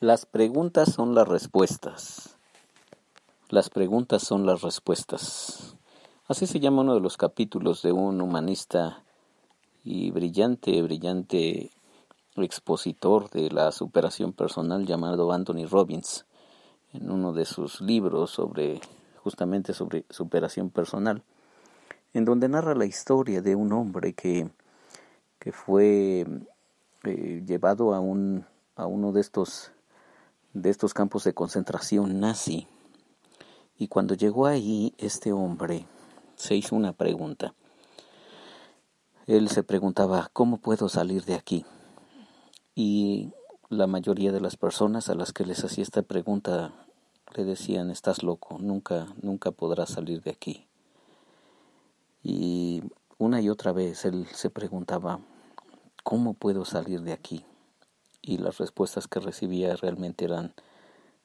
Las preguntas son las respuestas. Las preguntas son las respuestas. Así se llama uno de los capítulos de un humanista y brillante, brillante expositor de la superación personal llamado Anthony Robbins en uno de sus libros sobre justamente sobre superación personal en donde narra la historia de un hombre que, que fue eh, llevado a un a uno de estos de estos campos de concentración nazi. Y cuando llegó ahí, este hombre se hizo una pregunta. Él se preguntaba, ¿cómo puedo salir de aquí? Y la mayoría de las personas a las que les hacía esta pregunta le decían, estás loco, nunca, nunca podrás salir de aquí. Y una y otra vez él se preguntaba, ¿cómo puedo salir de aquí? Y las respuestas que recibía realmente eran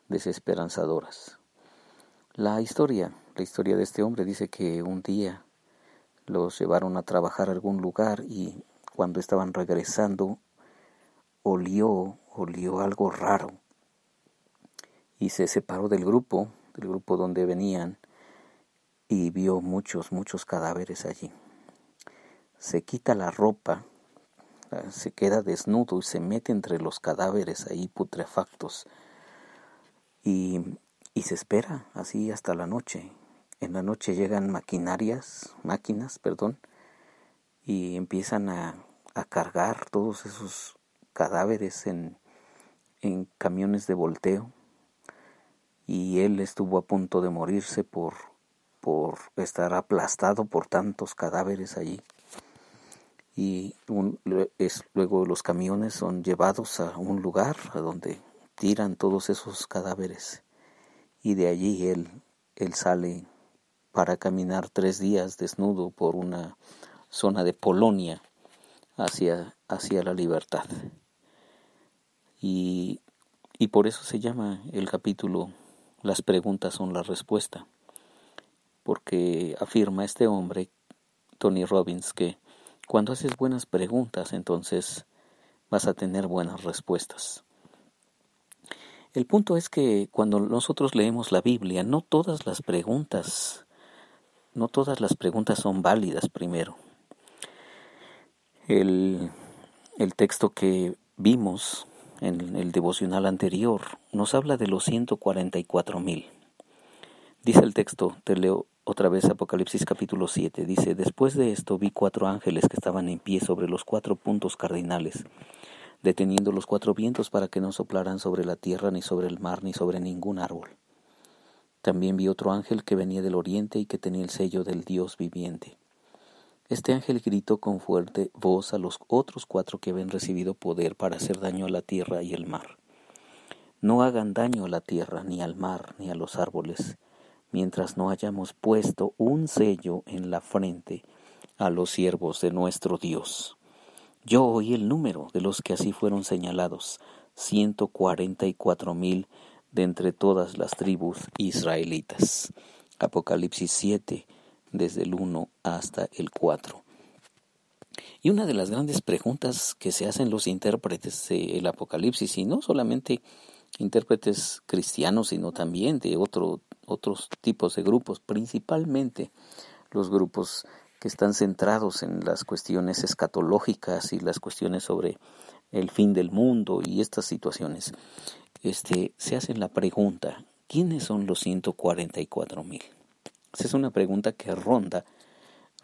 desesperanzadoras. La historia, la historia de este hombre dice que un día los llevaron a trabajar a algún lugar y cuando estaban regresando olió, olió algo raro y se separó del grupo, del grupo donde venían y vio muchos, muchos cadáveres allí. Se quita la ropa se queda desnudo y se mete entre los cadáveres ahí putrefactos. Y, y se espera así hasta la noche. En la noche llegan maquinarias, máquinas, perdón, y empiezan a, a cargar todos esos cadáveres en, en camiones de volteo. Y él estuvo a punto de morirse por, por estar aplastado por tantos cadáveres allí y luego los camiones son llevados a un lugar a donde tiran todos esos cadáveres y de allí él, él sale para caminar tres días desnudo por una zona de Polonia hacia, hacia la libertad. Y, y por eso se llama el capítulo Las preguntas son la respuesta, porque afirma este hombre, Tony Robbins, que cuando haces buenas preguntas, entonces vas a tener buenas respuestas. El punto es que cuando nosotros leemos la Biblia, no todas las preguntas, no todas las preguntas son válidas primero. El, el texto que vimos en el devocional anterior nos habla de los 144 mil. Dice el texto, te leo otra vez Apocalipsis capítulo 7 dice, después de esto vi cuatro ángeles que estaban en pie sobre los cuatro puntos cardinales, deteniendo los cuatro vientos para que no soplaran sobre la tierra, ni sobre el mar, ni sobre ningún árbol. También vi otro ángel que venía del oriente y que tenía el sello del Dios viviente. Este ángel gritó con fuerte voz a los otros cuatro que habían recibido poder para hacer daño a la tierra y el mar. No hagan daño a la tierra, ni al mar, ni a los árboles, mientras no hayamos puesto un sello en la frente a los siervos de nuestro Dios. Yo oí el número de los que así fueron señalados, ciento cuarenta y cuatro mil de entre todas las tribus israelitas. Apocalipsis 7, desde el 1 hasta el 4. Y una de las grandes preguntas que se hacen los intérpretes del Apocalipsis, y no solamente intérpretes cristianos, sino también de otro otros tipos de grupos, principalmente los grupos que están centrados en las cuestiones escatológicas y las cuestiones sobre el fin del mundo y estas situaciones, este, se hacen la pregunta, ¿quiénes son los 144 mil? Esa es una pregunta que ronda,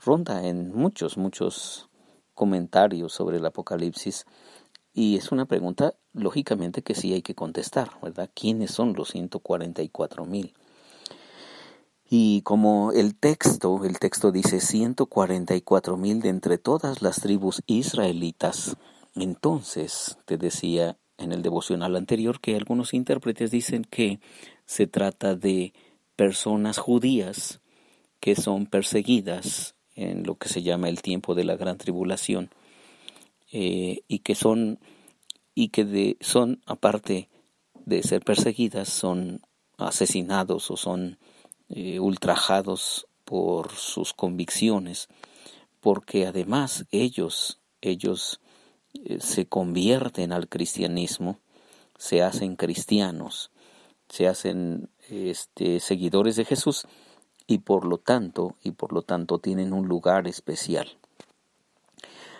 ronda en muchos, muchos comentarios sobre el Apocalipsis y es una pregunta, lógicamente, que sí hay que contestar, ¿verdad? ¿Quiénes son los 144 mil? Y como el texto, el texto dice 144 mil de entre todas las tribus israelitas, entonces te decía en el devocional anterior que algunos intérpretes dicen que se trata de personas judías que son perseguidas en lo que se llama el tiempo de la gran tribulación eh, y que son y que de, son aparte de ser perseguidas son asesinados o son eh, ultrajados por sus convicciones, porque además ellos, ellos eh, se convierten al cristianismo, se hacen cristianos, se hacen este, seguidores de Jesús y por lo tanto, y por lo tanto tienen un lugar especial.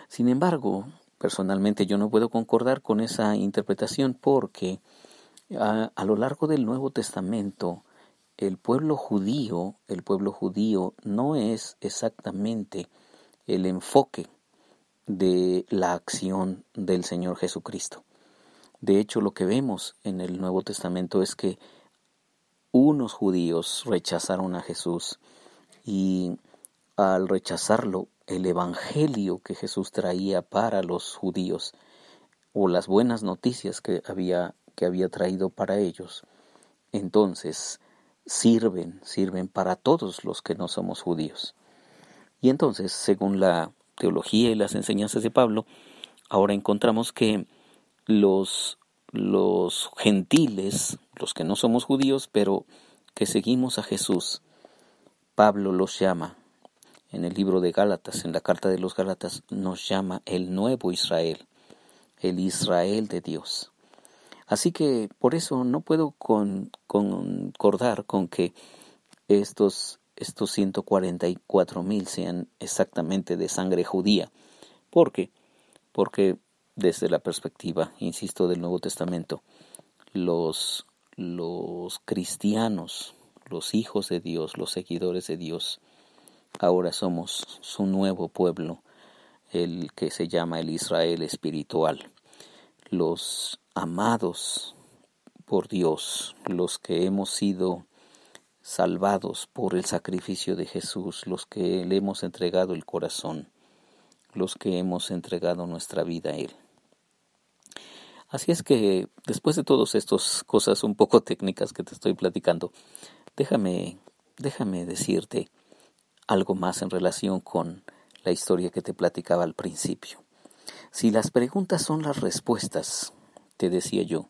Sin embargo, personalmente yo no puedo concordar con esa interpretación porque a, a lo largo del Nuevo Testamento el pueblo judío, el pueblo judío no es exactamente el enfoque de la acción del Señor Jesucristo. De hecho, lo que vemos en el Nuevo Testamento es que unos judíos rechazaron a Jesús y al rechazarlo, el Evangelio que Jesús traía para los judíos o las buenas noticias que había, que había traído para ellos, entonces sirven, sirven para todos los que no somos judíos. Y entonces, según la teología y las enseñanzas de Pablo, ahora encontramos que los, los gentiles, los que no somos judíos, pero que seguimos a Jesús, Pablo los llama, en el libro de Gálatas, en la carta de los Gálatas, nos llama el nuevo Israel, el Israel de Dios. Así que por eso no puedo concordar con que estos, estos 144 mil sean exactamente de sangre judía. ¿Por qué? Porque desde la perspectiva, insisto, del Nuevo Testamento, los, los cristianos, los hijos de Dios, los seguidores de Dios, ahora somos su nuevo pueblo, el que se llama el Israel espiritual, los amados por Dios, los que hemos sido salvados por el sacrificio de Jesús, los que le hemos entregado el corazón, los que hemos entregado nuestra vida a Él. Así es que después de todas estas cosas un poco técnicas que te estoy platicando, déjame, déjame decirte algo más en relación con la historia que te platicaba al principio. Si las preguntas son las respuestas, te decía yo,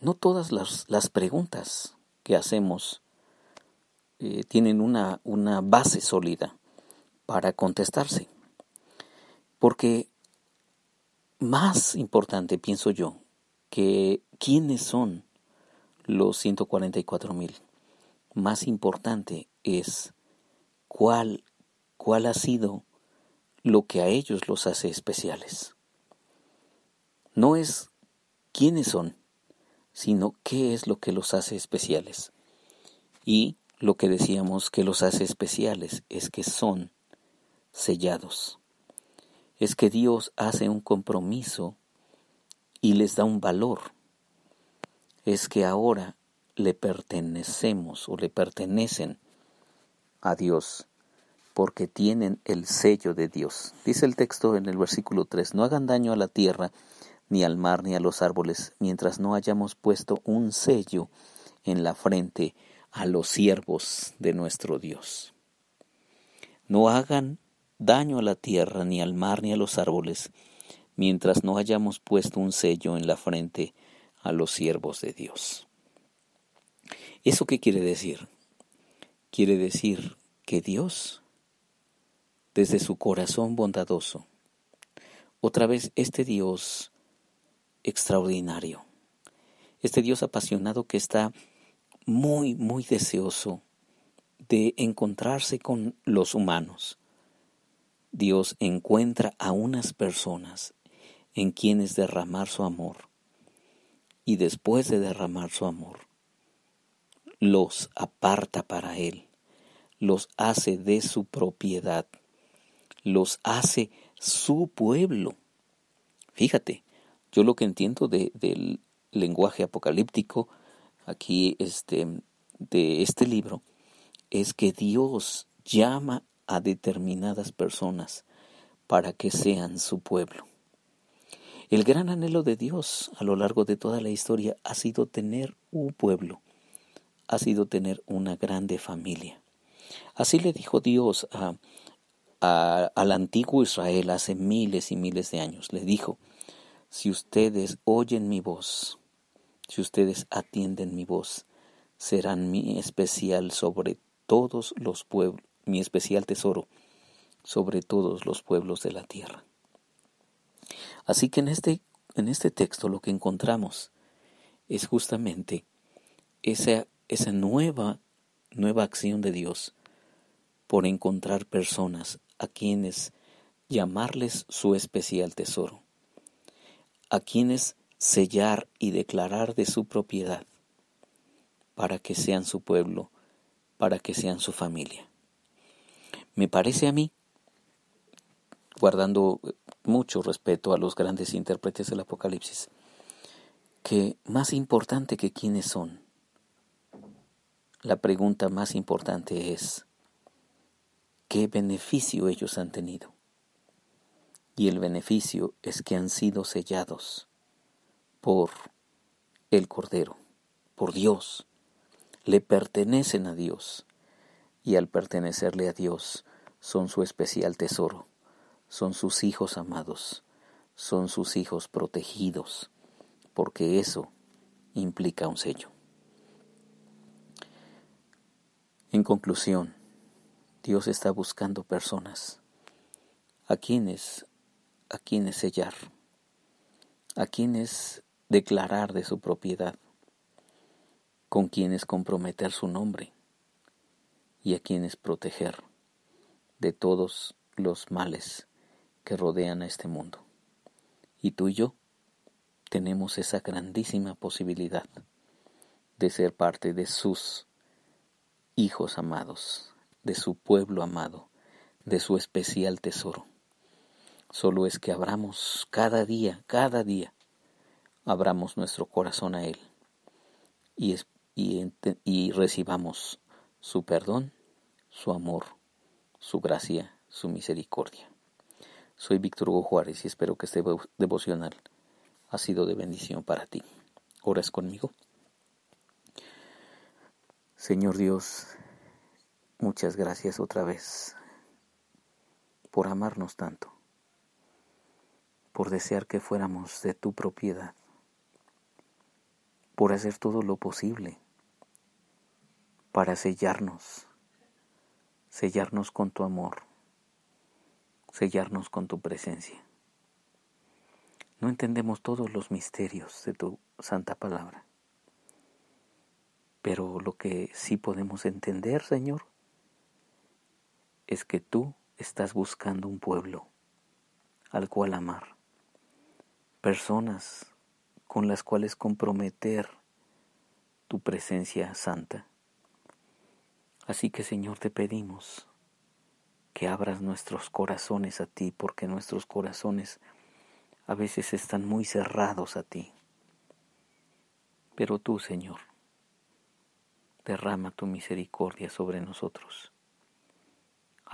no todas las, las preguntas que hacemos eh, tienen una, una base sólida para contestarse. Porque más importante, pienso yo, que quiénes son los 144 mil. Más importante es cuál, cuál ha sido lo que a ellos los hace especiales. No es quiénes son, sino qué es lo que los hace especiales. Y lo que decíamos que los hace especiales es que son sellados es que Dios hace un compromiso y les da un valor. Es que ahora le pertenecemos o le pertenecen a Dios porque tienen el sello de Dios. Dice el texto en el versículo 3, no hagan daño a la tierra, ni al mar, ni a los árboles, mientras no hayamos puesto un sello en la frente a los siervos de nuestro Dios. No hagan daño a la tierra, ni al mar, ni a los árboles, mientras no hayamos puesto un sello en la frente a los siervos de Dios. ¿Eso qué quiere decir? Quiere decir que Dios, desde su corazón bondadoso, otra vez este Dios extraordinario, este Dios apasionado que está muy, muy deseoso de encontrarse con los humanos, Dios encuentra a unas personas en quienes derramar su amor. Y después de derramar su amor, los aparta para Él, los hace de su propiedad, los hace su pueblo. Fíjate, yo lo que entiendo del lenguaje apocalíptico aquí este, de este libro es que Dios llama a determinadas personas para que sean su pueblo. El gran anhelo de Dios a lo largo de toda la historia ha sido tener un pueblo, ha sido tener una grande familia. Así le dijo Dios a, al antiguo Israel hace miles y miles de años. Le dijo, si ustedes oyen mi voz, si ustedes atienden mi voz, serán mi especial sobre todos los pueblos, mi especial tesoro sobre todos los pueblos de la tierra. Así que en este, en este texto lo que encontramos es justamente esa, esa nueva, nueva acción de Dios por encontrar personas a quienes llamarles su especial tesoro, a quienes sellar y declarar de su propiedad, para que sean su pueblo, para que sean su familia. Me parece a mí, guardando mucho respeto a los grandes intérpretes del Apocalipsis, que más importante que quiénes son, la pregunta más importante es, ¿qué beneficio ellos han tenido? Y el beneficio es que han sido sellados por el Cordero, por Dios, le pertenecen a Dios y al pertenecerle a Dios son su especial tesoro, son sus hijos amados, son sus hijos protegidos, porque eso implica un sello. En conclusión, Dios está buscando personas. A quienes a quienes sellar, a quienes declarar de su propiedad, con quienes comprometer su nombre y a quienes proteger de todos los males que rodean a este mundo. Y tú y yo tenemos esa grandísima posibilidad de ser parte de sus hijos amados, de su pueblo amado, de su especial tesoro. Solo es que abramos cada día, cada día, abramos nuestro corazón a Él y, y, y recibamos su perdón, su amor, su gracia, su misericordia. Soy Víctor Hugo Juárez y espero que este devocional ha sido de bendición para ti. ¿Oras conmigo? Señor Dios, muchas gracias otra vez por amarnos tanto, por desear que fuéramos de tu propiedad, por hacer todo lo posible para sellarnos, sellarnos con tu amor, sellarnos con tu presencia. No entendemos todos los misterios de tu santa palabra. Pero lo que sí podemos entender, Señor, es que tú estás buscando un pueblo al cual amar, personas con las cuales comprometer tu presencia santa. Así que, Señor, te pedimos que abras nuestros corazones a ti, porque nuestros corazones a veces están muy cerrados a ti. Pero tú, Señor, derrama tu misericordia sobre nosotros.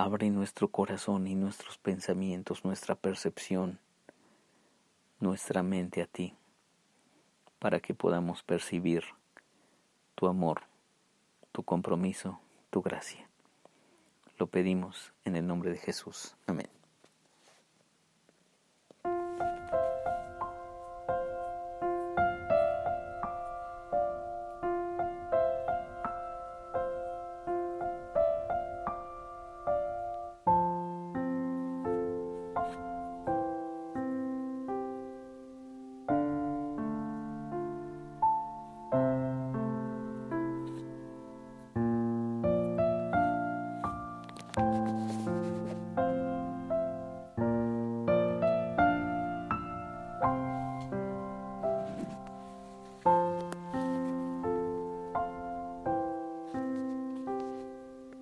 Abre nuestro corazón y nuestros pensamientos, nuestra percepción, nuestra mente a ti, para que podamos percibir tu amor, tu compromiso, tu gracia. Lo pedimos en el nombre de Jesús. Amén.